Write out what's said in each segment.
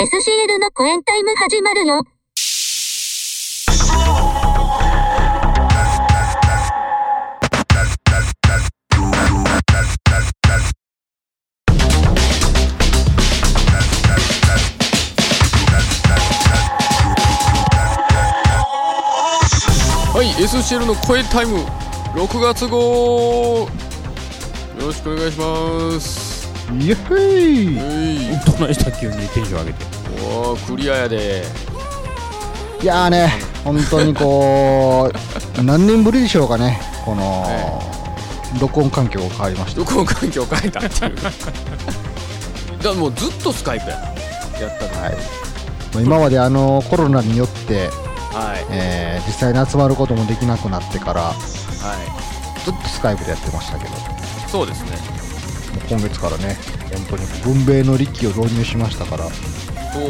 SCL のコエンタイム始まるよ。はい SCL の声タイム。6月号。よろしくお願いします。イエヘイ。はいどないした急にテンション上げて。おークリアやで。いやーね、本当にこう、何年ぶりでしょうかね、この、録音環境が変わりました。録音環境を変えたっていう。だからもうずっとスカイプや。なやったの。はい。もう今まであのコロナによって、はい。えー実際に集まることもできなくなってから、はずっとスカイプでやってましたけど、そうですね。う今月からね、本当に文明の利器を導入しましたから、そう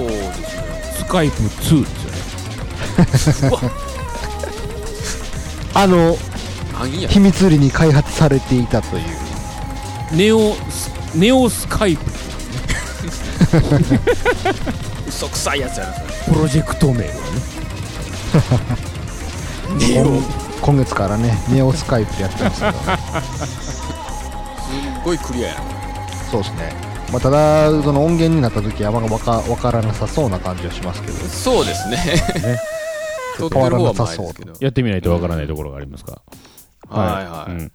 ですね。スカイプ2ですよね。あの、秘密裏に開発されていたという、ネオスネオスカイプ。嘘くさいやつやなそれ。プロジェクト名がね。ネ オ今今月からね、ネオスカイプでやってますけど、ごいクリアやな。そうですね。まあ、ただ、その音源になった時はあんまわかわからなさそうな感じはしますけど、そうですね。撮ってる方は前ですけど。やってみないとわからないところがありますか、はいはい、うん。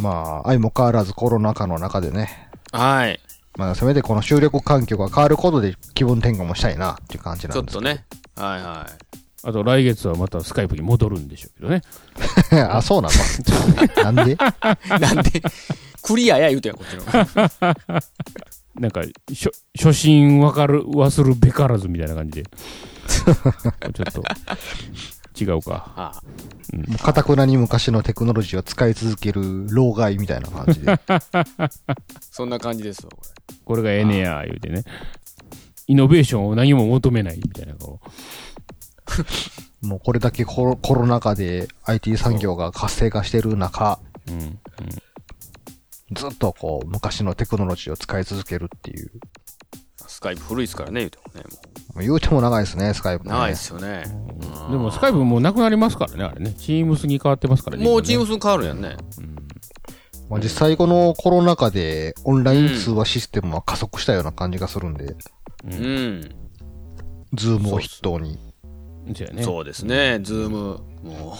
まあ、相も変わらずコロナ禍の中でね、はい。まあ、せめてこの収録環境が変わることで気分転換もしたいなっていう感じちなんですょっとね。はいはあと来月はまたスカイプに戻るんでしょうけどね。あ、そうなの？なんで？い なんで？クリアや言うてんこっちの。なんかしょ初心わかる忘るべからずみたいな感じで。ちょっと違うか。うかたくなに昔のテクノロジーを使い続ける老害みたいな感じで。そんな感じですわここれがええねや言うてね。イノベーションを何も求めないみたいなこ もうこれだけコロコロナ禍で IT 産業が活性化してる中、う、うん、ずっとこう昔のテクノロジーを使い続けるっていう。れスカイプ古いですからね言うてもねももう。言うても長いですね、スカイプ、ね。う長いですよね。でもスカイプもうなくなりますからねあれね。チームスに変わってますからねもうチームムス変わるやんね。まあ、実際このコロナ禍でオンライン通話システムは加速したような感じがするんで、うん。ズームを筆頭に。そうやね。そうですね。ズームも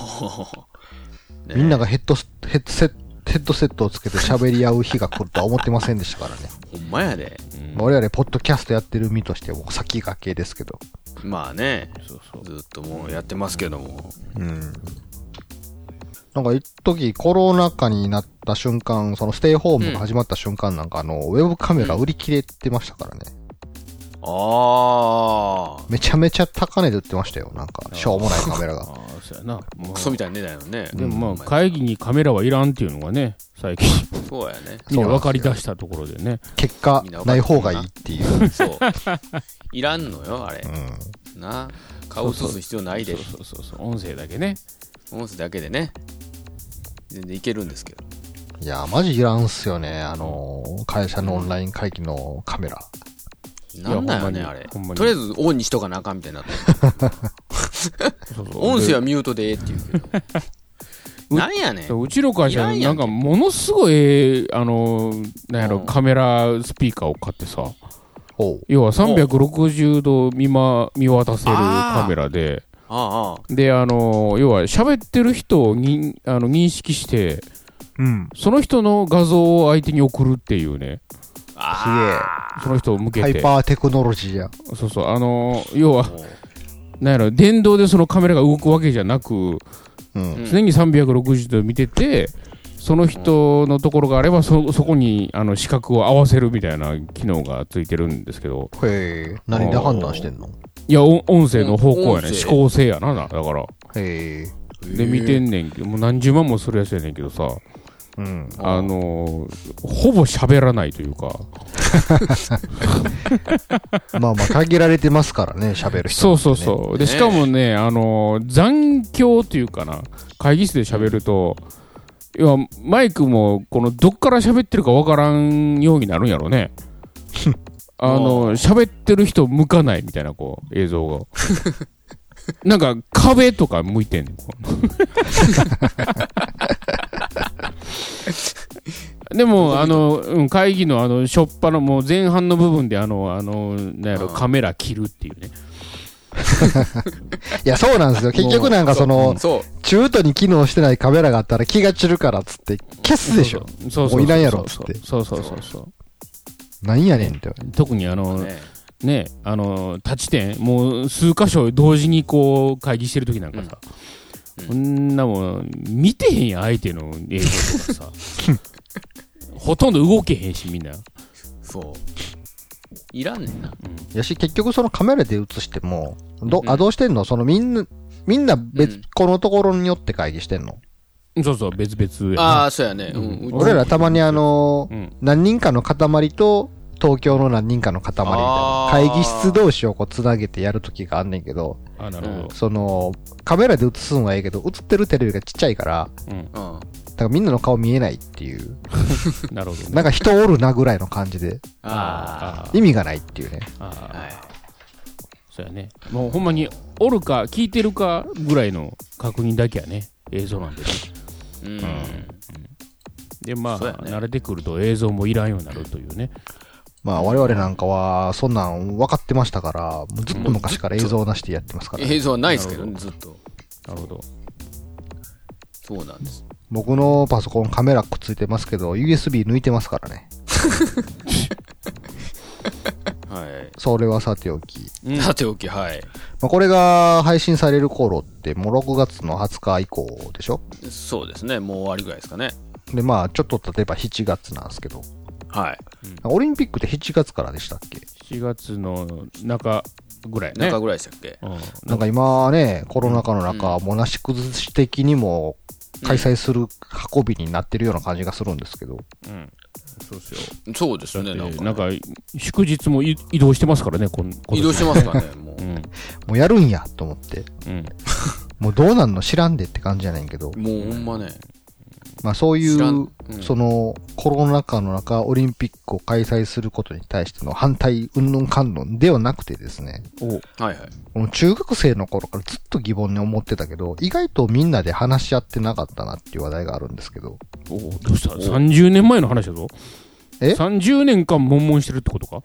う。ね。みんながヘッドス、ヘッドセット、ヘッドセットをつけて喋り合う日が来るとは思ってませんでしたからね。ほんまやで。まあ我々、ポッドキャストやってる身としても先駆けですけど。まあね。そうそう。ずっともうやってますけども。うん。なんか、一時コロナ禍になった瞬間、そのステイホームが始まった瞬間なんか、あの、ウェブカメラ売り切れてましたからね。ああめちゃめちゃ高値で売ってましたよ。なんか、しょうもないカメラが。ああそうやな。もう。クソみたいな値段やのね。でもまあ会議にカメラはいらんっていうのがね最近。そうやね。みんな分かり出したところでね。結果ない方がいいっていう。そう。いらんのよあれ。うん。な。顔映す必要ないでそうそうそうそう音声だけね。音声だけでね。全然いけるんですけど。いや、マジいらんっすよね。あの、会社のオンライン会議のカメラ。なんだよねいやあれ。ほんまに。とりあえずオンにしとかなあかんみたいになって。そうそう。音声はミュートでええって言うけど。なんやねん。そううちの会社なんん。かものすごいええあのなんやろうん。カメラスピーカーを買ってさ。要は360度見,、ま、見渡せるカメラで。ああであの要は喋ってる人をにあの認識してうん。その人の画像を相手に送るっていうね。あその人を向けハイてパーテクノロジーや。そうそう。あの要はなんやろ電動でそのカメラが動くわけじゃなくうん。うん常に360度見ててその人のところがあればそそこにあの視覚を合わせるみたいな機能がついてるんですけど。へえ、何で判断してんの？いや音音声の方向やね。音声。指向性やなだから。へえ。で見てんねんけどもう何十万もするやつやねんけどさうん。あのーほぼ喋らないというか。まあまあ、限られてますからね、喋る人、そうそうそう。でね。しかもねあのー残響というかな。会議室で喋ると要はマイクもこのどっから喋ってるかわからんようになるんやろね。あの、喋ってる人向かないみたいな、こう、映像が。なんか、壁とか向いてんねん。こうでも、あの、うん会議のあの、しょっぱのもう前半の部分で、あの、あの、なんやろ、うんカメラ切るっていうね。いや、そうなんですよ。結局なんかその。中途に機能してないカメラがあったら気が散るからっつって消すでしょ。そうそうそう。もういらんやろっつってそうそうそうそう。なんやねんって。特にあの、ねね、あの、立ち点、もう数箇所同時にこう、会議してる時なんかさ、うんこんなもん、見てへんやん、相手の映像とかさ。ほとんど動けへんし、みんな。そう。いらんねんな。やし、結局そのカメラで映しても、ど、うんあ、どうしてんの？そのみんな、みんな別うん個のところによって会議してんの、そうそう、別々ああ、そうやね。うん。俺らたまにあのう、ん。何人かの塊と、東京の何人かの塊みたいな会議室同士をこう繋げてやるときがあんねんけど、あ、なるほその、カメラで映すんはいいけど、映ってるテレビがちっちゃいから、ど。うん。うん。だからみんなの顔見えないっていう、なるほどね。なんか人おるなぐらいの感じで、あ意味がないっていうね。ああ。あはい。そうやね。もうほんまに、おるか、聞いてるかぐらいの確認だけやね。映像なんでね。うん。で、まあ、ね慣れてくると映像もいらんようになるというね。まあ我々なんかは、そんなん分かってましたから、もうずっと昔から映像なしでやってますから。映像はないですけどね、ずっと。なるほど。そうなんです。僕のパソコンカメラくっついてますけど、USB 抜いてますからね。はい。それはさておき。さておき、はい。まあ、これが配信される頃って、もう6月の20日以降でしょ？そうですね。もう終わりぐらいですかね。で、まあ、ちょっと例えば7月なんですけど、はい。オリンピックって7月からでしたっけ？7月の中ぐらいね。中ぐらいでしたっけ？うん。なんか今ね、コロナ禍の中、もうなし崩し的にも開催する運びになってるような感じがするんですけど、うん。そうっすよ。そうですだね。なんかね、なんか、祝日もい移動してますからね、こ移動してますからね、もうん。もうやるんやと思って、うん。もうどうなんの知らんでって感じじゃないけどう。、もうほんまね。まあそういううんそのコロナ禍の中、オリンピックを開催することに対しての反対、うんぬんかんぬんではなくてですね、おはいはい。この中学生の頃からずっと疑問に思ってたけど、意外とみんなで話し合ってなかったなっていう話題があるんですけど、おどうした ?30 年前の話だぞ。え ?30 年間悶々してるってことか？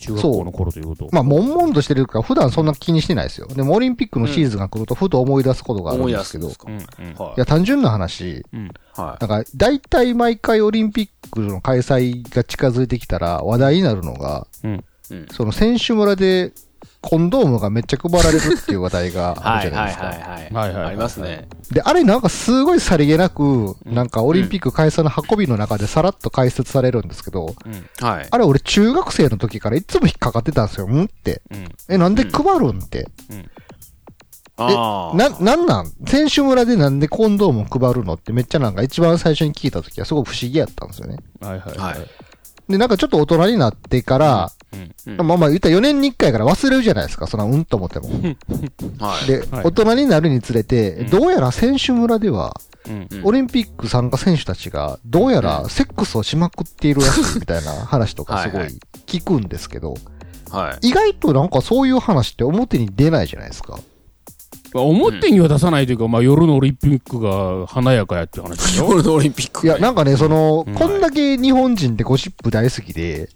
中学校の頃ということ。まあ、悶々としてるから普段そんな気にしてないですよ。でもオリンピックのシーズンが来るとふと思い出すことがあるんですけど。うんうん。はや、単純な話、うん。はなんか、大体毎回オリンピックの開催が近づいてきたら話題になるのが、うん。い。うん。その選手村でコンドームがめっちゃ配られるっていう話題があはいはいるじゃないですか。はいはい。はいありますね。で、あれなんかすごいさりげなく、なんかオリンピック開催の運びの中でさらっと解説されるんですけど、はい。あれ俺中学生の時からいつも引っかかってたんですよ。んって。うん。え、なんで配るんって。ああ。な、なんなん？選手村でなんでコンドームを配るのってめっちゃなんか一番最初に聞いた時はすごく不思議やったんですよね。はいはいはい。で、なんかちょっと大人になってから、うんまあまあ言ったら4年に1回から忘れるじゃないですか。そのうんと思っても。はい。で、はい大人になるにつれて、どうやら選手村では、うん。うんオリンピック参加選手たちが、どうやらセックスをしまくっているらしいみたいな話とかすごはいはいい聞くんですけど、はい。意外となんかそういう話って表に出ないじゃないですか。まあ表には出さないというか、まあ夜のオリンピックが華やかやっていう話でしょ？夜のオリンピック。いや、なんかね、その、うん。こんだけ日本人ってゴシップ大好きで、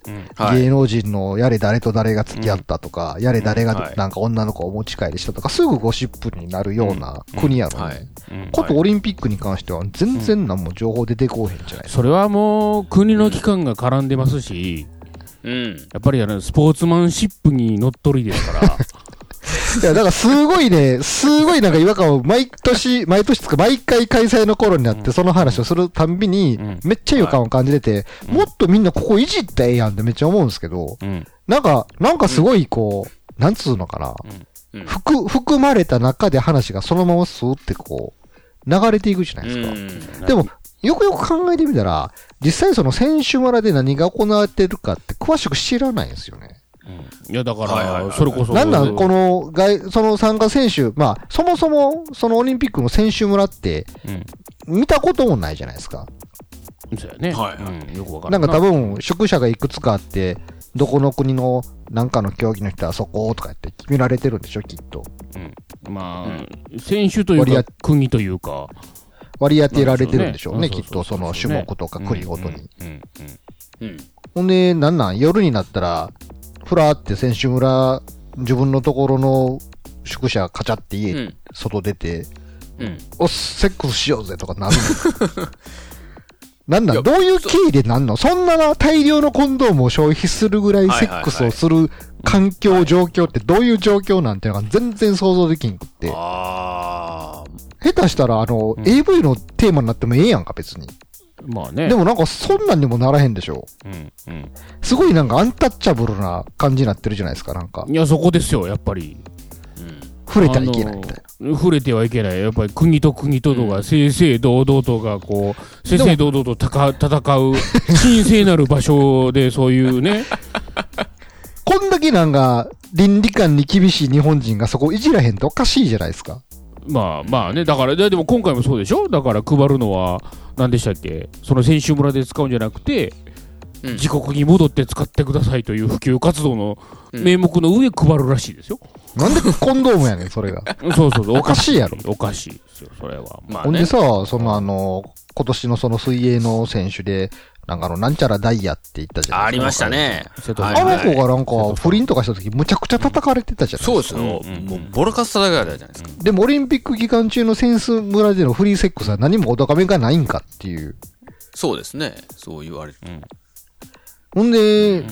芸能人のやれ誰と誰が付き合ったとか、やれ誰がなんか女の子をお持ち帰りしたとか、すぐゴシップになるような国やのに、はい。うん。ことオリンピックに関しては全然何も情報出てこうへんじゃないですか。それはもう国の機関が絡んでますし、うん。やっぱりあのスポーツマンシップにのっとりですから、いや、だからすごいね、すごいなんか違和感を毎年、毎年つか毎回開催の頃になってその話をするたんびにうん、めっちゃ違和感を感じてて、うんもっとみんなここいじってええやんってめっちゃ思うんですけど、うん。なんか、なんかすごいこう、なんつうのかな、うん。含、含まれた中で話がそのままスーってこう、流れていくじゃないですか。でも、よくよく考えてみたら、実際その選手村で何が行われてるかって詳しく知らないんですよね。いや、だから、それこそ。なんなんこの外、その参加選手、まあ、そもそも、そのオリンピックの選手村って、うん。見たこともないじゃないですか。そうやね。はいはいうん。よくわからなんか多分、宿舎がいくつかあって、どこの国のなんかの競技の人はそことかやって決められてるんでしょ、きっと。まあ、選手というか国というか。割り当てられてるんでしょうね、まあきっとその種目とか国ごとに。。うんうんうんうん。ほんで、なんなん、夜になったら、ふらーって選手村、自分のところの宿舎カチャって家、うん。外出て、うん。おっ、セックスしようぜとかなるの なんなん？どういう経緯でなんの？そんなな大量のコンドームを消費するぐらいセックスをする環境、状況ってどういう状況なんていうのが全然想像できんくって。下手したら、あの、うん AV のテーマになってもええやんか、別に。まあね。でもなんかそんなんにもならへんでしょ。うんうん。すごいなんかアンタッチャブルな感じになってるじゃないですか、なんか。いや、そこですよ、やっぱうり。ん。触れたらいけないみたいな。触れてはいけない。やっぱり国と国ととか、正々堂々とが、こう、正々堂々と戦う、神聖なる場所で、そういうね、こんだけなんか、倫理観に厳しい日本人がそこいじらへんとおかしいじゃないですか。まあまあね、だから、ででも今回もそうでしょ？だから配るのは、何でしたっけ？その選手村で使うんじゃなくて、うん自国に戻って使ってくださいという普及活動のうん名目の上配るらしいですよ。なんでコンドームやねん、それが。そうそうそう、おかしいやろ。おかしいですよ、それは。まあね。ほんでさ、そのあの、今年のその水泳の選手で、なんかあの、なんちゃらダイヤって言ったじゃないですか。ありました。ね。あの子がなんはいか、不倫とかした時、むちゃくちゃ叩かれてたじゃないですか。そうですよ。もう、ボロカス叩かれたじゃないですか。でもオリンピック期間中のセンス村でのフリーセックスは何もお高めがないんかっていう。そうですね。そう言われる。ほんで、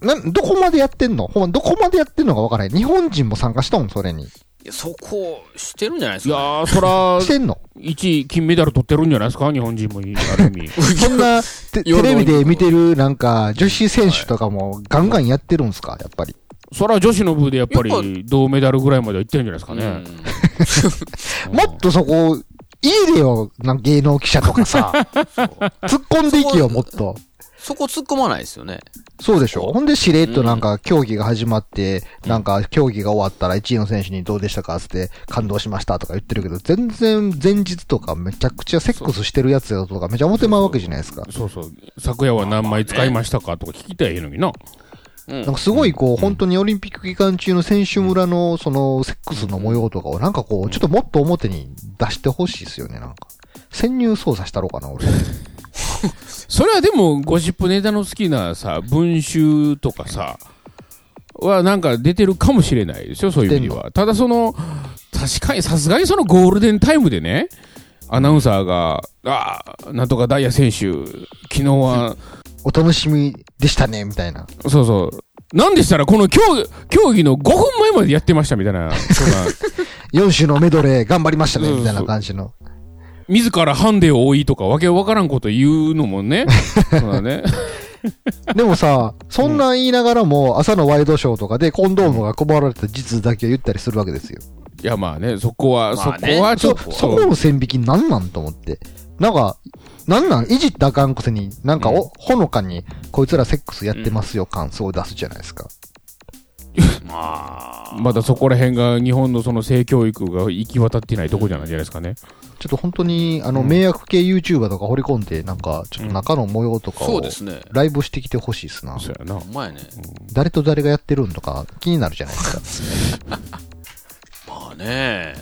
な、どこまでやってんの？ほんま、どこまでやってんのかわからない。日本人も参加したもん、それに。いや、そこ、してるんじゃないですいやか、ー、そらし、てんの？1位金メダル取ってるんじゃないですか日本人も、ある意味。そんな、テテレビで見てるなんか、女子選手とかもガンガンやってるんすか？やっぱり。そら女子の部でやっぱやっり銅メダルぐらいまでは行ってるんじゃないですかうんね。もっとそこ、いいでよ、なんか芸能記者とかさ。突っ込んでいけよ、もっと。そこ突っ込まないですよね。そうでしょほんでしれっとなんか競技が始まって、なんか競技が終わったら1位の選手にどうでしたかつって感動しましたとか言ってるけど、全然前日とかめちゃくちゃセックスしてるやつよとかめちゃ思ってまうわけじゃないですか。そうそう。昨夜は何枚使いましたかとか聞きたいのにな。うんなんかすごいこう、本当にオリンピック期間中の選手村のそのセックスの模様とかをなんかこう、ちょっともっと表に出してほしいですよね、なんか。潜入捜査したろうかな、俺。それはでも、ゴシップネタの好きなさ、文集とかさ、はなんか出てるかもしれないですよ、そういう意味では。ただその、確かにさすがにそのゴールデンタイムでね、アナウンサーが、ああ、なんとかダイヤ選手、昨日は、お楽しみでしたね、みたいな。そうそう。なんでしたら、この競競技の5分前までやってましたみたいな、そんな、4種のメドレー頑張りましたね、そうそうみたいな感じの。自らハンデを追いとか、わけわからんこと言うのもね、そうだね。でもさ、そんなん言いながらも、朝のワイドショーとかでコンドームが配られた実だけを言ったりするわけですよ。いや、まあね、そこは、まあねそこはちょそっ、と、そこの線引きなんなんと思って。なんか、なんなんいじったらあかんくせに、なんかお、ほのかに、こいつらセックスやってますよ感想を出すじゃないですか。まあ。まだそこら辺が日本のその性教育が行き渡ってないとこじゃないじゃないですかね。ちょっと本当に、あの、うん迷惑系 YouTuber とか掘り込んで、なんか、ちょっと中の模様とかをそうで、すね。ライブしてきてほしいですな。そうやな。お前ね。誰と誰がやってるんとか気になるじゃないですか。まあね。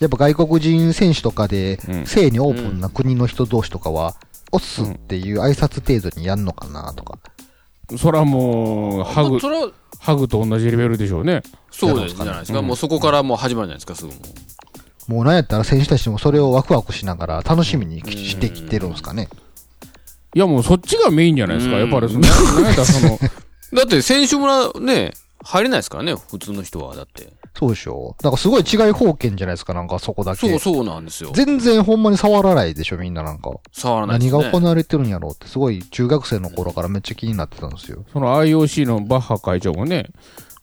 やっぱ外国人選手とかでう、ん性にオープンな国の人同士とかは、オッスっていう挨拶程度にやんのかなとか。そらもう、ハグハグと同じレベルでしょうね。そうですじゃないですか。うんもうそこからもう始まるじゃないですか、すぐもう。もうなんやったら選手たちもそれをワクワクしながら楽しみにしてきてるんですかね。いやもうそっちがメインじゃないですか。うんやっぱりその、だって選手村ね、入れないですからね、普通の人は。だって。そうでしょ？なんかすごい違い方権じゃないですか、なんかそこだけ。そうそうなんですよ。全然ほんまに触らないでしょ、みんななんか。触らないね。何が行われてるんやろうって、すごい中学生の頃からめっちゃ気になってたんですよ。その IOC のバッハ会長もね、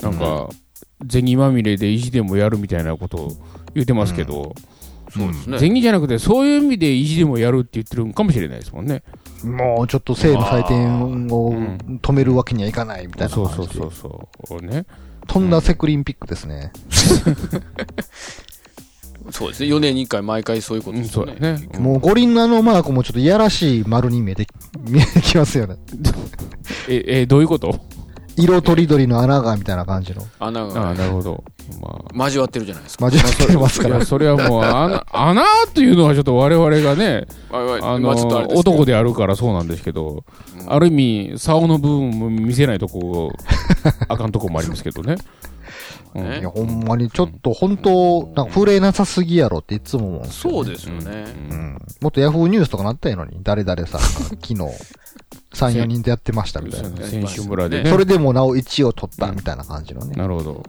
なんか、銭まみれで意地でもやるみたいなことを言ってますけど、そうですね。銭じゃなくてそういう意味で意地でもやるって言ってるんかもしれないですもんね。もうちょっと性の祭典をうん止めるわけにはいかないみたいなそう感じで。そうそうそう。ね。とんだセクリンピックですね。そうですね。4年に1回毎回そういうことうん、ですよね。そうだね。うんもう五輪のあのマークもちょっといやらしい丸に見えて、見えてきますよね。え、え、どういうこと？色とりどりの穴がみたいな感じの。穴がああ、なるほど。ま交わってるじゃないですか。交わってますあ、からいや、。それはもう、穴、穴というのはちょっと我々が ね、あの、男であるからそうなんですけど、ある意味、竿の部分も見せないとこ、あかんとこもありますけどね。うんねいや、ほんまにちょっと、本当なんか触れなさすぎやろっていつも思うんですよそうですよね。うん。もっとヤフーニュースとかなったらいいのに、誰々さんが昨日、3、4人でやってましたみたいな。選手村でね。それでもなお1位を取ったみたいな感じのね。なるほど。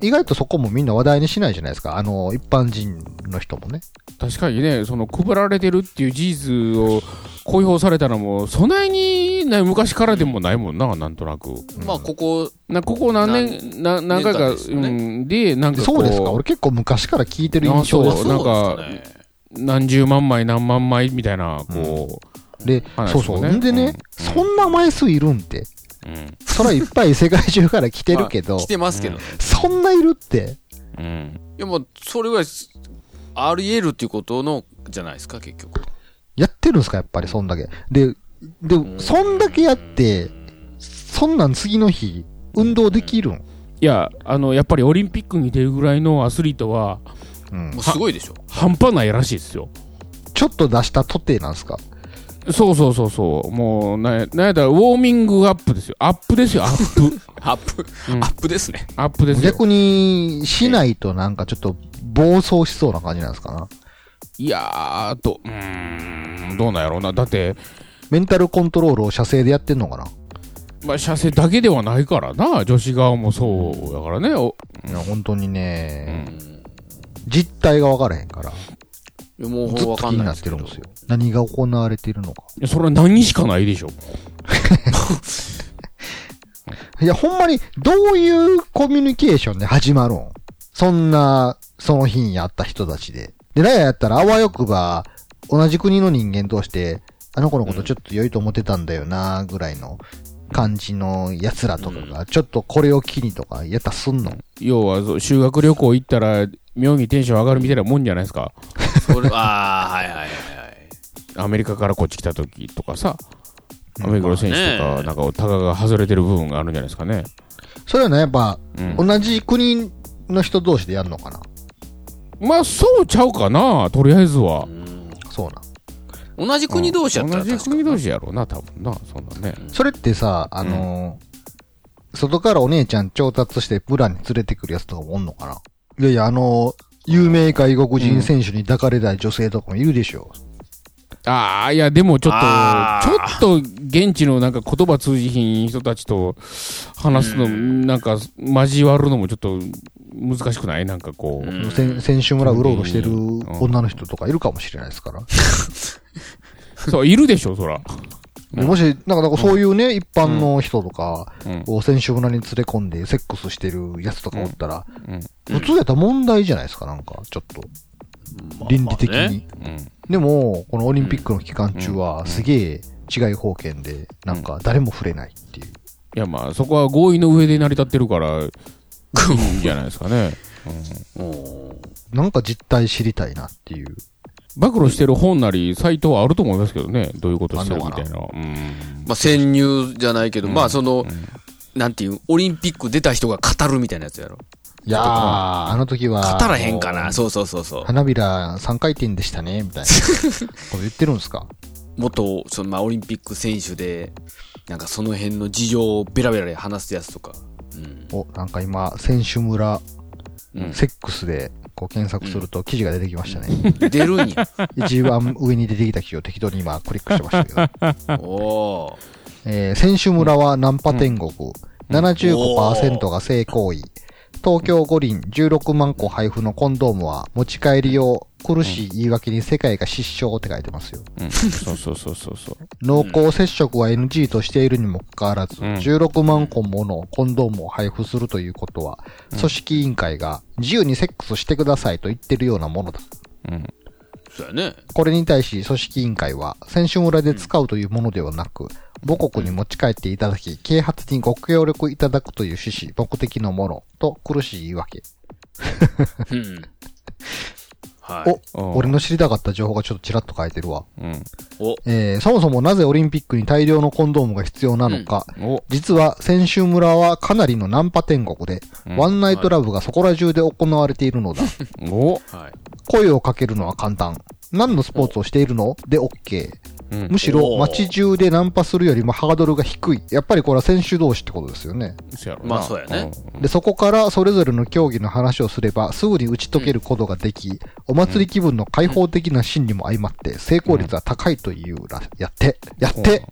意外とそこもみんな話題にしないじゃないですか。あの、一般人の人もね。確かにね、その配られてるっていう事実を公表されたのも、そないにね昔からでもないもんな、なんとなく。まあ、ここ、なここ何年、な何回か、でねうん、で、なんかこそうですか俺結構昔から聞いてる印象ですなんか何十万枚何万枚みたいな、こで、話そうそう。もねんでね、うんそんな枚数いるんって。う、うん、そらいっぱい世界中から来てるけどまあ来、てますけどね。そんないるって。うん。いや、もう、それは、あり得るっていうことの、じゃないですか、結局。やってるんですかやっぱりそんだけ。で、で、そんだけやって、そんなん次の日、運動できるん？いや、あの、やっぱりオリンピックに出るぐらいのアスリートは、うんもう。すごいでしょ。半端ないらしいですよ。ちょっと出したとてなんですか？そうそうそうそう。もう、な、なんやったら、ウォーミングアップですよ。アップですよ、アップ。アップ、うんアップですね。アップですよ。逆に、しないとなんかちょっと暴走しそうな感じなんですかな？いやーと、うーん、どうなんやろうな。だって、メンタルコントロールを射精でやってんのかな？まあ、射精だけではないからな。女子側もそうだからね。おいや、本当にね、うん実態が分からへんから、いやもうずっわかと気になっんないですけどてるんですよ。何が行われているのか。いやそれは何しかないでしょ。いや、ほんまに、どういうコミュニケーションで始まるん？そんな、その日に会った人たちで。で、ラヤやったら、あわよくば、同じ国の人間として、あの子のことちょっと良いと思ってたんだよな、ぐらいの感じの奴らとかが、ちょっとこれを機にとか、やったらすんの？要は、そう修学旅行行ったら、妙にテンション上がるみたいなもんじゃないですか。それ、ああ、はいはいはいはい。アメリカからこっち来た時とかさ、アメリカの選手とか、なんか、タガが外れてる部分があるんじゃないですかね。それはね、やっぱ、うん。同じ国の人同士でやるのかなまあ、そうちゃうかな、とりあえずはう。んそうなん。同じ国同士やったら同じ国同士やろうな、多分な、そんなね。それってさ、あのー外からお姉ちゃん調達してブラに連れてくるやつとかもおんのかないやいや、あのー有名外国人選手に抱かれたい女性とかもいるでしょ。ああ、いや、でもちょっと、ちょっと現地のなんか言葉通じひん人たちと話すの、なんか交わるのもちょっと難しくない？なんかこう。うん選選手村うろうろしてるうん女の人とかいるかもしれないですから。そう、いるでしょ、そら。でもし、なんか、なんかそういうね、一般の人とかうん。を選手村に連れ込んでセックスしてるやつとかおったら、うん。普通やったら問題じゃないですか、なんか、ちょっと。倫理的まあねに。うん。でも、このオリンピックの期間中は、すげえ違い方権で、なんか誰も触れないっていう。いや、まあ、そこは合意の上で成り立ってるから、いいんじゃないですかね。おーなんか実態知りたいなっていう。暴露してる本なり、サイトはあると思いますけどね。どういうことしてるみたいな。うん。まあ、潜入じゃないけど、うんまあ、その、んなんていう、オリンピック出た人が語るみたいなやつやろ。いやー、あの時は。語らへんかな。そうそうそうそう。花びら3回転でしたね、みたいな こと言ってるんですか？元、その、まあ、オリンピック選手で、なんかその辺の事情をベラベラ話すやつとか。うん。お、なんか今、選手村、うんセックスで、こう検索すると記事が出てきましたね。出るんや。一番上に出てきた記事を適当に今クリックしてましたけど。おー。えー選手村はナンパ天国。75%が性行為。東京五輪16万個配布のコンドームは持ち帰り用。苦しい言い訳に世界が失笑って書いてますよ。うん。そうそうそうそうそう。濃厚接触は NG としているにもかかわらず、うん16万個ものコンドームを配布するということは、組織委員会が自由にセックスしてくださいと言ってるようなものだ。うん。そうやね。これに対し組織委員会は、選手村で使うというものではなく、母国に持ち帰っていただき、啓発にご協力いただくという趣旨、目的のもの、と苦しい言い訳。うん。はい。お、うん俺の知りたかった情報がちょっとちらっと書いてるわ。うん。お、えー、そもそもなぜオリンピックに大量のコンドームが必要なのか。お、実は、選手村はかなりのナンパ天国で、うんワンナイトラブがそこら中で行われているのだ。お、はい。声をかけるのは簡単。何のスポーツをしているの？で OK。うんむしろ街中でナンパするよりもハードルが低い。やっぱりこれは選手同士ってことですよね。まあそうやね。で、そこからそれぞれの競技の話をすれば、すぐに打ち解けることができ、お祭り気分の開放的な心理も相まって、成功率は高いというら、やって、やって、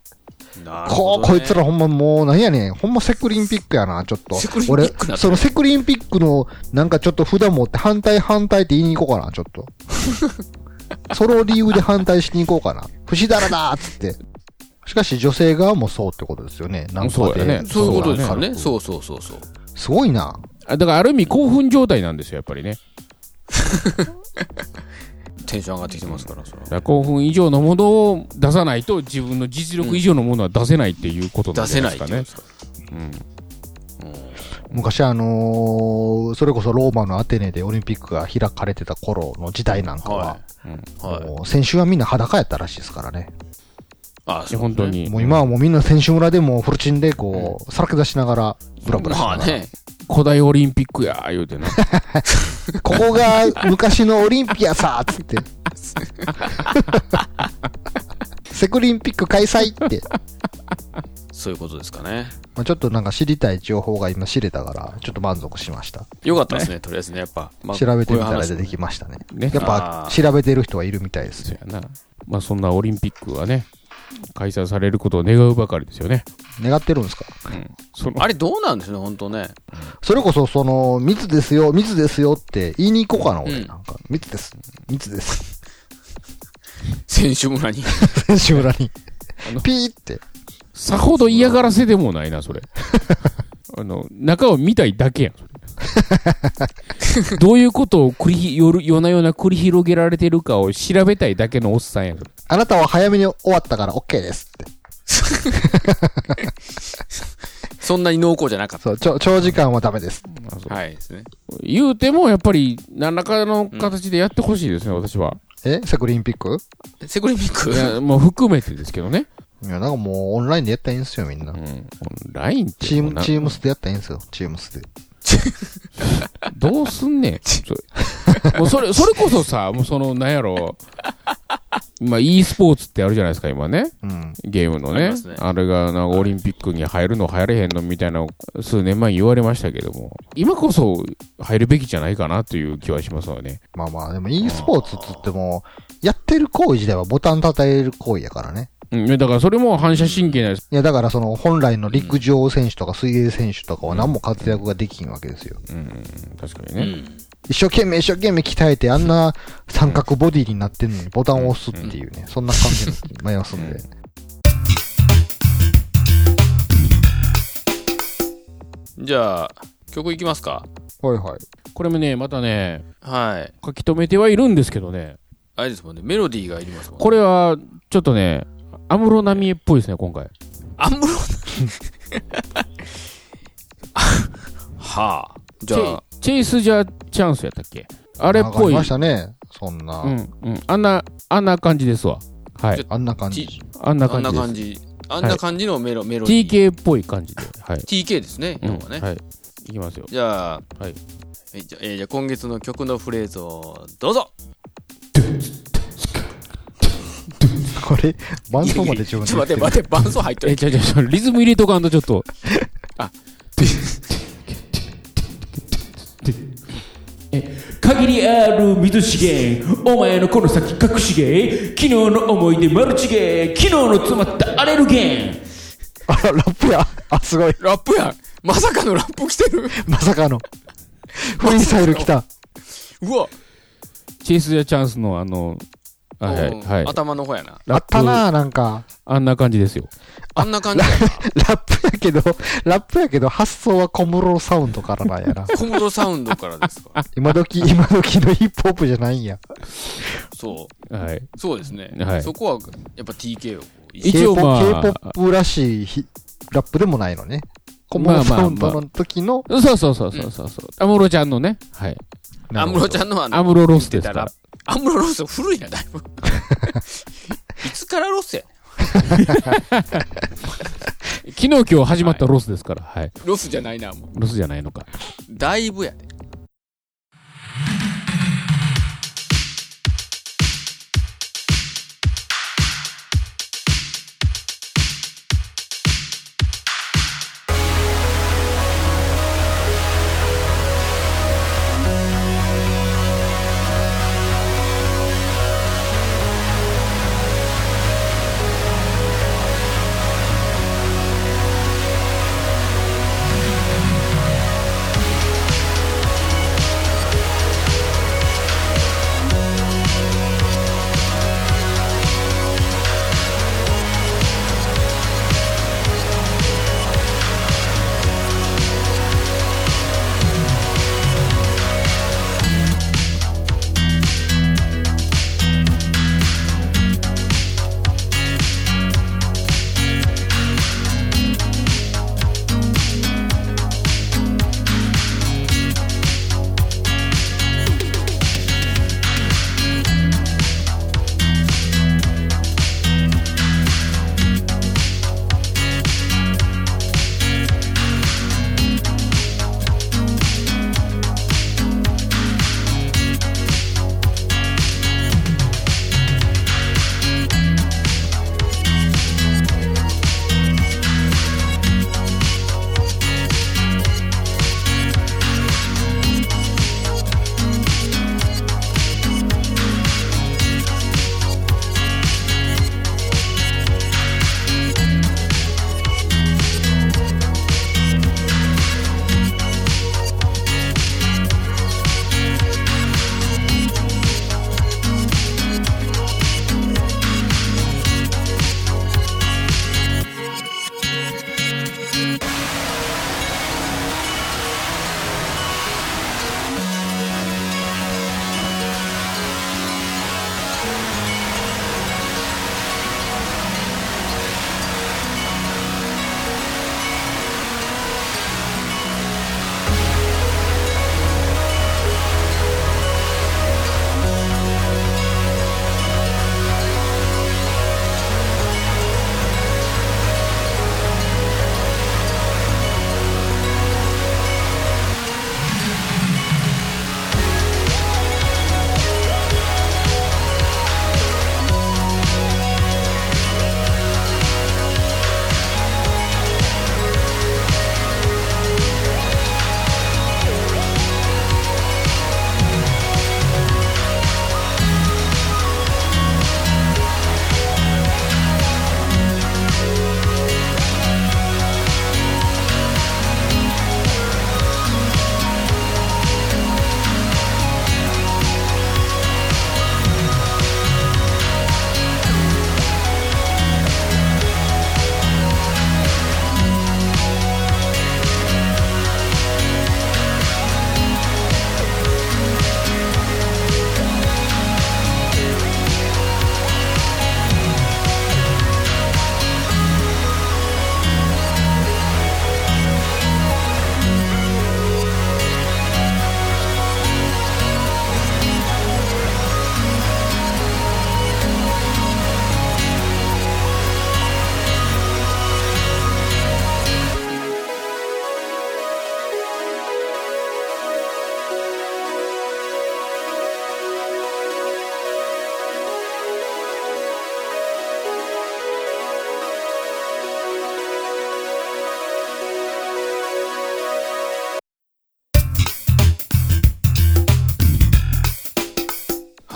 なるこう、ほどねこいつらほんまもう、なんやねん。ほんまセクリンピックやな、ちょっとセクリン。ピ俺ックなっ、てるそのセクリンピックの、なんかちょっと札持って反対反対って言いに行こうかな、ちょっと。その理由で反対しに行こうかな。不死だらだーっつって。しかし女性側もそうってことですよね。なんかそうやねそういうことですよね。うそうそうそうそう。すごいな。あだからある意味興奮状態なんですよ、やっぱりね。テンション上がってきてますから、それ興奮以上のものを出さないと自分の実力以上のものは出せないっていうことなんですかないいってことねで。すか。昔あのーそれこそローマのアテネでオリンピックが開かれてた頃の時代なんかは、ははい。もう選手はみんな裸やったらしいですからね。あ、本当。に。もう今はもうみんな選手村でもフルチンでこう、さらけ出しながら、ブラブラしながら。まあね。古代オリンピックや、言うてな。ここが昔のオリンピアさつって。セクリンピック開催って。そういうことですかね。まあ、ちょっとなんか知りたい情報が今知れたから、ちょっと満足しました。よかったですね、とりあえずね、やっぱ。まあ調べてみたら出てきましたね。ねやっぱ調べてる人はいるみたいですそう。やな。まあそんなオリンピックはね、開催されることを願うばかりですよね。願ってるんですか？うん。そのあれどうなんですね、本当ね。それこそ、その、密ですよ、密ですよって言いに行こうかな、俺。うんなんか、密です。密です。選手村に。選手村に あの。ピーって。さほど嫌がらせでもないな、それ。あの、中を見たいだけやん、どういうことを繰りひ、夜、夜な夜な繰り広げられてるかを調べたいだけのおっさんやん。あなたは早めに終わったから OK ですって。そんなに濃厚じゃなかっそう、ちょ、長時間はダメです。はい、ですね。言うても、やっぱり、何らかの形でやってほしいですね、私は。え？セクリンピック？セクリンピック？いや、もう含めてですけどね。いや、なんかもうオンラインでやったらいいんすよ、みんなう。ん。オンラインってチーム、チームスでやったらいいんすよ、チームスで。どうすんねん。それ もうそれ、それこそさ、もうその、なんやろ。まあ、e スポーツってあるじゃないですか、今ね。うん。ゲームのね。あねあれが、なんかオリンピックに入るの入れへんのみたいな、数年前に言われましたけども、今こそ入るべきじゃないかなという気はしますわね。まあまあ、でも e スポーツって言っても、やってる行為自体はボタン叩える行為やからね。うん、だからそれも反射神経ないです。いや、だからその本来の陸上選手とか水泳選手とかは何も活躍ができんわけですよ。うん、確かにね。うん。一生懸命一生懸命鍛えてあんな三角ボディになってんのにボタンを押すっていうね、そんな感じになりますんで。じゃあ、曲いきますか？はいはい。これもね、またね、はい。書き留めてはいるんですけどね、あれですもんね、メロディーがいりますもんね。これは、ちょっとね、安室奈美恵っぽいですね、今回。アムロ はあ。じゃあ、チェイス・ジャ・チャンスやったっけ？あれっぽい。りましたね。そんな、うん、うん。あんな、あんな感じですわ。はい。あんな感じ。あんなあんな感じ。あんな感じのメロ、メロディー。TK っぽい感じで。はい。TK ですね、うん今日はね。はい。いきますよ。じゃあ、はいえじゃあえーじゃあ今月の曲のフレーズをどうぞこれ、伴奏まで自分でちょっと待って待って、伴奏入っとえ、る。ちょちょちょ、リズム入れとかんとちょっと。あ、限りある水資源お前のこの先隠し芸昨日の思い出マルチ芸昨日の詰まったアレルゲンあら、ラップや。あ、すごい。ラップやんまさかのラップ来てるまさかの。フリースタイル来た。うわ、チェイス・やチャンスのあの、あはい。頭の方やな。あラップったななんか。あんな感じですよ。あんな感じやな。ラップやけど、ラップやけど、発想は小室サウンドからなんやな。コモドサウンドからですか 今時、今時のヒップホップじゃないんや。そう。はい。そうですね。はいそこは、やっぱ TK を。一応 K-POP まあ K-POP らしいヒラップでもないのね。小室サウンドの時の、そうそうそうそうそうそう。アムロちゃんのね、はい。アムロちゃんのあの、アムロロスですから。アムロロス古いな、だいぶ。いつからロスや 昨日今日始まったロスですから。はい。ロスじゃないな、もう。ロスじゃないのか。だいぶやで。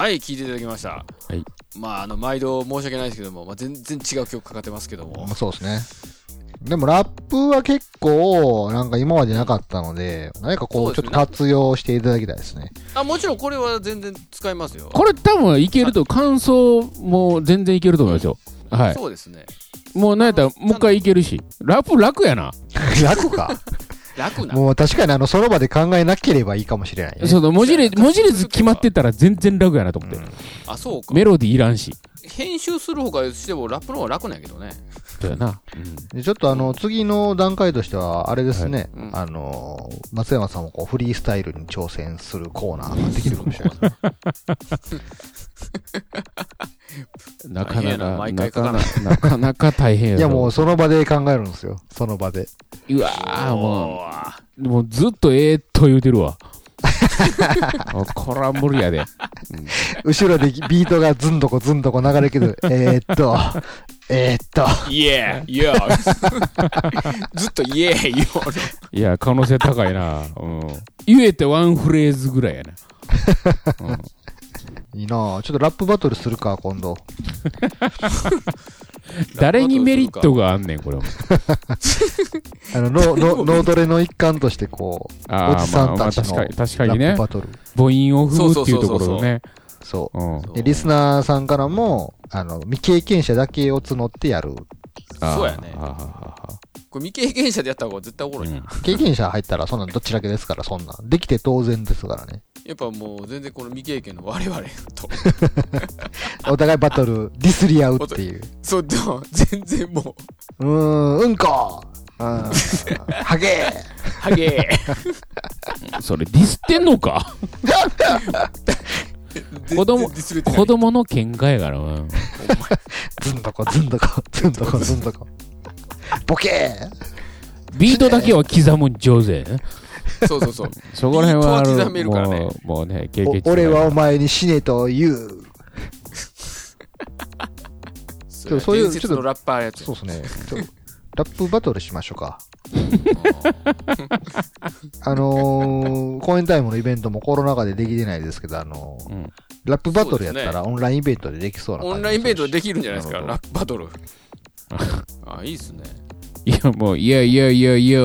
はい、聞いていただきました。はい。まあ、あの、毎度申し訳ないですけども、まあ、全然違う曲かかってますけどもまあ。そうですね。でもラップは結構、なんか今までなかったので、何かこう、ちょっと活用していただきたいですね。あ、もちろんこれは全然使いますよ。これ多分いけると、感想も全然いけると思いますよ。はい。そうですね。もうなんやったら、もう一回いけるし。ラップ楽やな。楽か楽な。もう確かにあの、その場で考えなければいいかもしれない、ね。そ文字列、文字列決まってたら全然楽やなと思って。あ、そうか。メロディーいらんし。編集するほかしてもラップの方が楽なんやけどね。そうやな。でちょっとあの、次の段階としては、あれですね、うんあの、松山さんもこう、フリースタイルに挑戦するコーナーができるかもしれないですね。なかななか、かな回書かなかなか大変やいやもうう。その場で考えるんですよ。その場で。うわー、もう、もうずっとえーっと言うてるわ。こら無理やで。後ろでビートがずんどこずんどこ流れるけど、えーっと、えーっと、イエーイエーずっとイエーイいや、可能性高いな。うん。言えてワンフレーズぐらいやな。いいなぁ。ちょっとラップバトルするか、今度。誰にメリットがあんねん、これは。あの、ノノ 脳トレの一環として、こう、おじさんたちのまあまあ確かに確かにねラップバトル。母音を踏むっていうところでね。そう。うん。で、リスナーさんからも、あの、未経験者だけを募ってやる。そうやねこれ未経験者でやった方が絶対おもろいな。うん経験者入ったら、そんなんどっちだけですから、そんなん。できて当然ですからね。やっぱもう全然この未経験の我々と。お互いバトル、ディスり合うっていう。そう、でも全然もう、うーん、うんこうん、はげハゲそれディスってんのか？ー 子供子供の喧嘩やからな。ーずんどこ、ずんどこ、ずんどこ、ずんどこ。ボケビートだけは刻むん上手。そうそうそう。そこら辺は刻めるからねもうもうね、経ー験俺はお前に死ねと言う。そうそういう伝説のラッパーやつやそうですね。ちょラップバトルしましょうか。あのー、公演タイムのイベントもコロナ禍でできてないですけど、あのーうんラップバトルやったらオンラインイベントでできそうな感じオンラインイベントできるんじゃないですか、ラップバトル。あ、いいっすね。いや、もう、いやいやいやいや、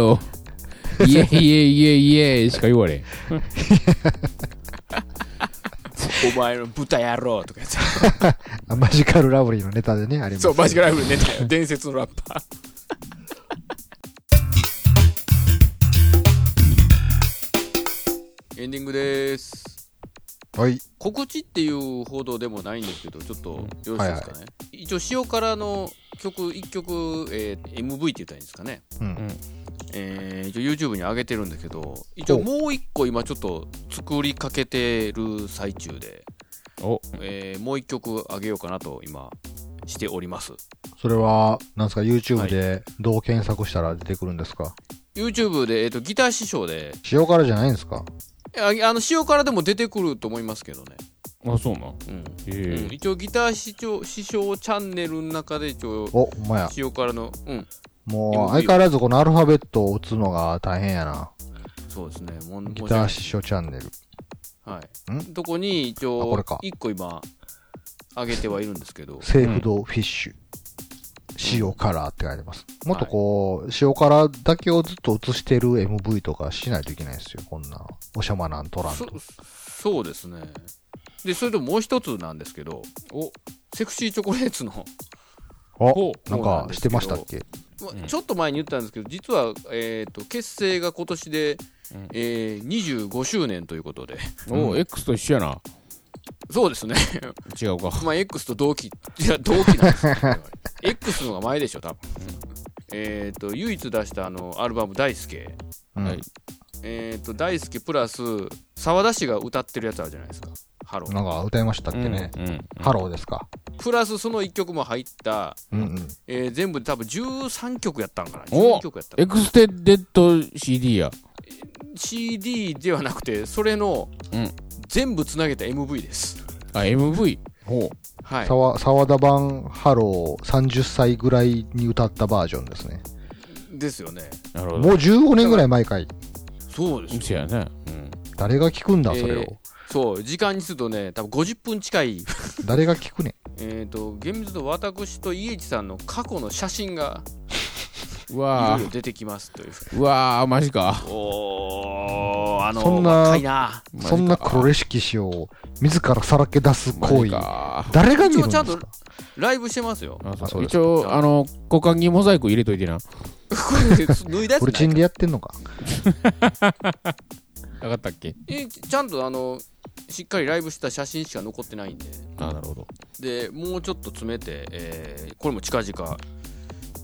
いやいやいやいやしか言われん。お前の豚野郎とかやつ。あマジカルラブリーのネタでね、あります。そう、マジカルライブネタよ。伝説のラッパー。エンディングです。はい。告知っていう報道でもないんですけど、ちょっとよろしいですかね。一応、塩辛の曲、1曲、えー MV って言ったらいいんですかね。うん。えー一応 YouTube に上げてるんですけど、一応もう一個今ちょっと作りかけてる最中で、お、えーもう一曲上げようかなと今しております。それは、なんですか、YouTube でどう検索したら出てくるんですか？YouTube で、えっとギター師匠で、塩辛じゃないんですか？いやあの塩辛でも出てくると思いますけどね。あ、そうなん。うん。うん。え一応ギター師匠師匠チャンネルの中で一応お、ほんまや。塩辛の、うん、もう、相変わらずこのアルファベットを打つのが大変やな。そうですね。もんギター師匠チャンネル。はい。ん？とこに一あこ応れか、一個今、上げてはいるんですけど、セーフドフィッシュ。塩辛って書いてます。もっとこう、塩辛だけをずっと映してる MV とかしないといけないですよ。こんな、おしゃまなんとらんそと。そうですね。で、それともう一つなんですけど、おセクシーチョコレートの、お、なんかしてましたっけ？まあちょっと前に言ったんですけど、実は、えー、と結成が今年で、うんえー25周年ということで、お、X と一緒やな。そうですね。違うか。まあ、X と同期、いや、同期なんですよ。X の方が前でしょ、多分。えっ、と、唯一出したあの、アルバム、大輔。うんはいえっ、と、大輔プラス、沢田氏が歌ってるやつあるじゃないですか。ハロー。なんか歌いましたっけね。うんうんハローですか。プラス、その1曲も入った、うんうん。えー全部で多分13曲やったんかな。お12曲やったエクステデッド CD や。CD ではなくて、それの、うん全部つなげた MV です。あ、MV。ほはい。沢沢田版ハロー30歳ぐらいに歌ったバージョンですね。ですよね。う。なるほもう15年ぐらい前かい。そうですよ。ね。うん。誰が聞くんだ、それを。えーそう、時間にするとね、多分50分近い 誰が聞くねえー、と厳密と私と家地さんの過去の写真がわろいろ出てきますという。ー。うわー、マジか。おー、あの、そんな若いな。ん。そんな黒歴史を自らさらけ出す行為。か。誰が見るんです一応ちゃんとかライブしてますよ。一応、あの、股間にモザイク入れといてな。これ脱いだやつフルチンでやってんのか？上がったっけ？えちゃんとあのしっかりライブした写真しか残ってないんであなるほど。でもうちょっと詰めて、えーこれも近々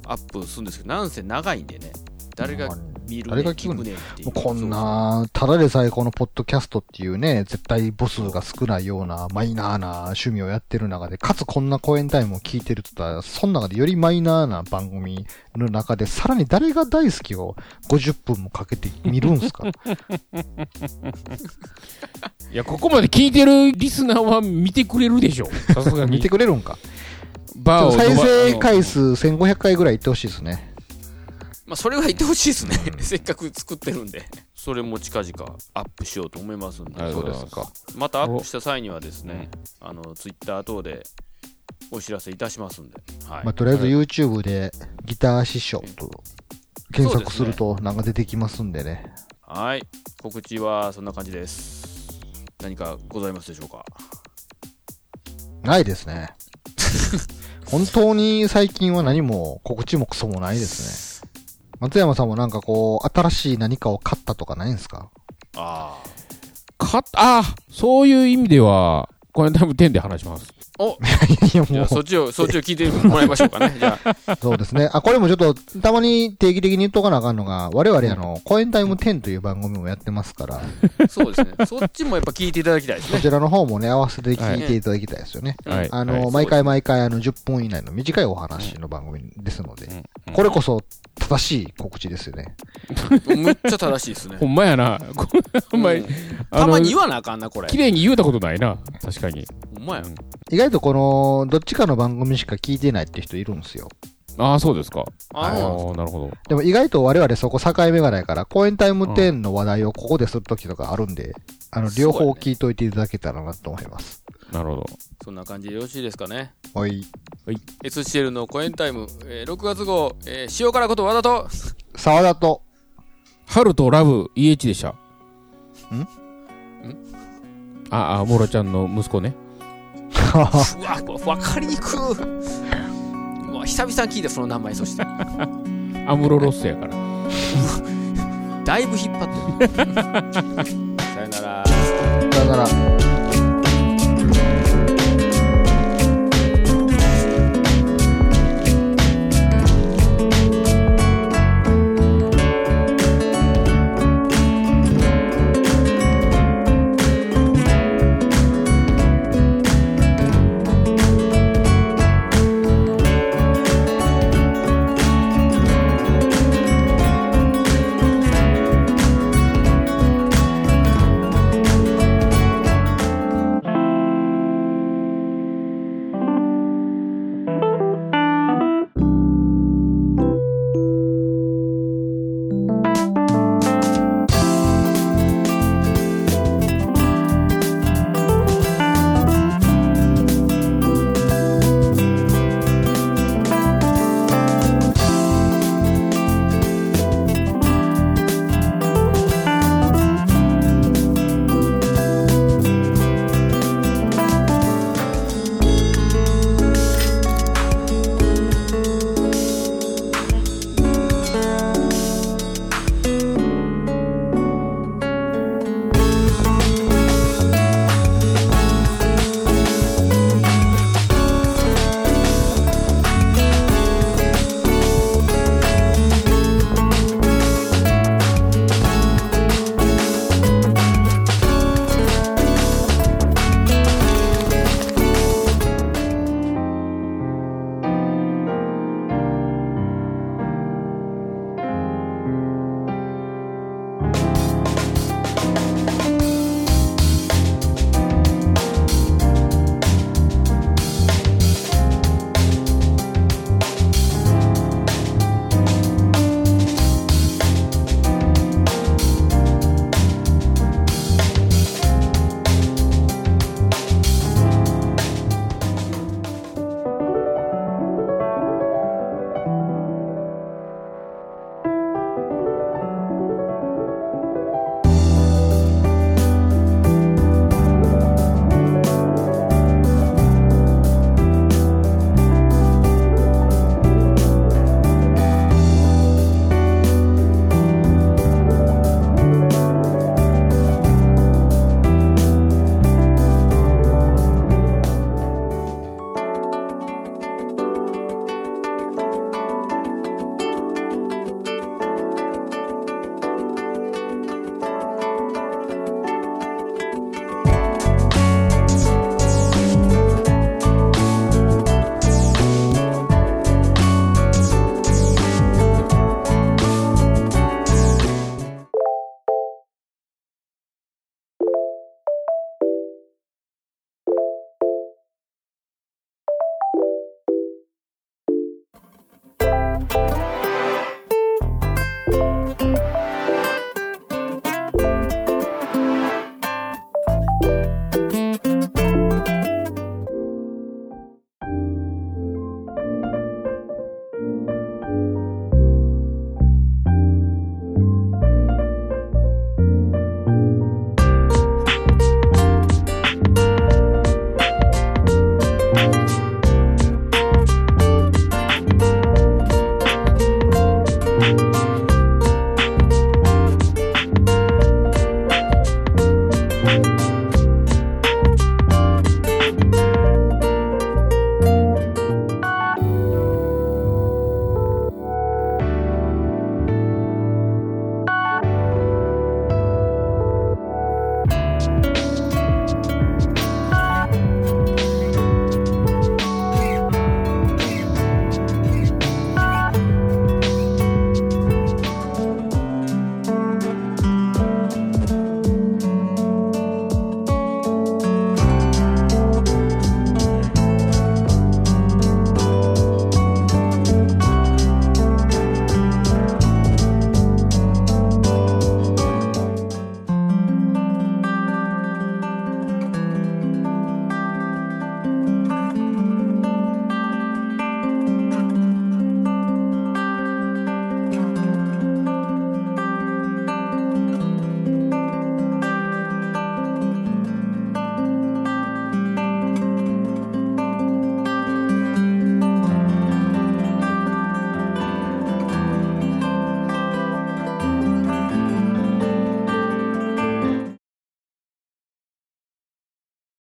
アップするんですけどなんせ長いんでね誰が見るね誰が聞くねもうこんな、ただでさえこのポッドキャストっていうね、絶対母数が少ないようなマイナーな趣味をやってる中で、かつこんな公演タイムを聞いてるとったら、その中でよりマイナーな番組の中で、さらに誰が大好きを50分もかけて見るんすか？いや、ここまで聞いてるリスナーは見てくれるでしょ。さすがに。見てくれるんか？バーを再生回あ数1500回ぐらい行ってほしいですね。まあ、それは言ってほしいですね。せっかく作ってるんで。それも近々アップしようと思いますんで。そううですか。またアップした際にはですねあのツイッター等でお知らせいたしますんで、はい。まあ、とりあえず YouTube でギター師匠と検索するとなんか出てきますんでね。はい。告知はそんな感じです。何かございますでしょうか？ないですね。本当に最近は何も告知もクソもないですね。松山さんもなんかこう、新しい何かを買ったとかないんですか？ああ。買ったあ、そういう意味では、これ多分点で話します。あおいやもじゃあそっちをそっちを聞いてもらいましょうかね。じゃあ。う、そうですね。あ、これもちょっと、たまに定期的に言っとかなあかんのが、我々あの、コエンタイム10という番組もやってますから、そうですね。そっちもやっぱ聞いていただきたいですね。こちらの方もね、合わせて聞いていただきたいですよね。はい。あの、はい。毎回毎回あの、10分以内の短いお話の番組ですので、うん。これこそ正しい告知ですよね。むっちゃ正しいですね。ほんまやな。こ ほんまにうん、たまに言わなあかんなこれ。綺麗に言うたことないな。確かに。ほんまや。意外とこの、どっちかの番組しか聞いてないって人いるんですよ。ああ、そうですか。ああなるほど。でも意外と我々そこ境目がないから、公演タイム10の話題をここでするときとかあるんで、あの、両方聞いといていただけたらなと思います。なるほど。そんな感じでよろしいですかねおい。SCL のコエンタイム、えー6月号、えー塩辛こと和田と沢田と、春とラブ EH でした。ん？ああ、モロちゃんの息子ね。うわわかりにくもう久々に聞いたその名前そして。アムロロスやから。だいぶ引っ張ってる。さよならだから、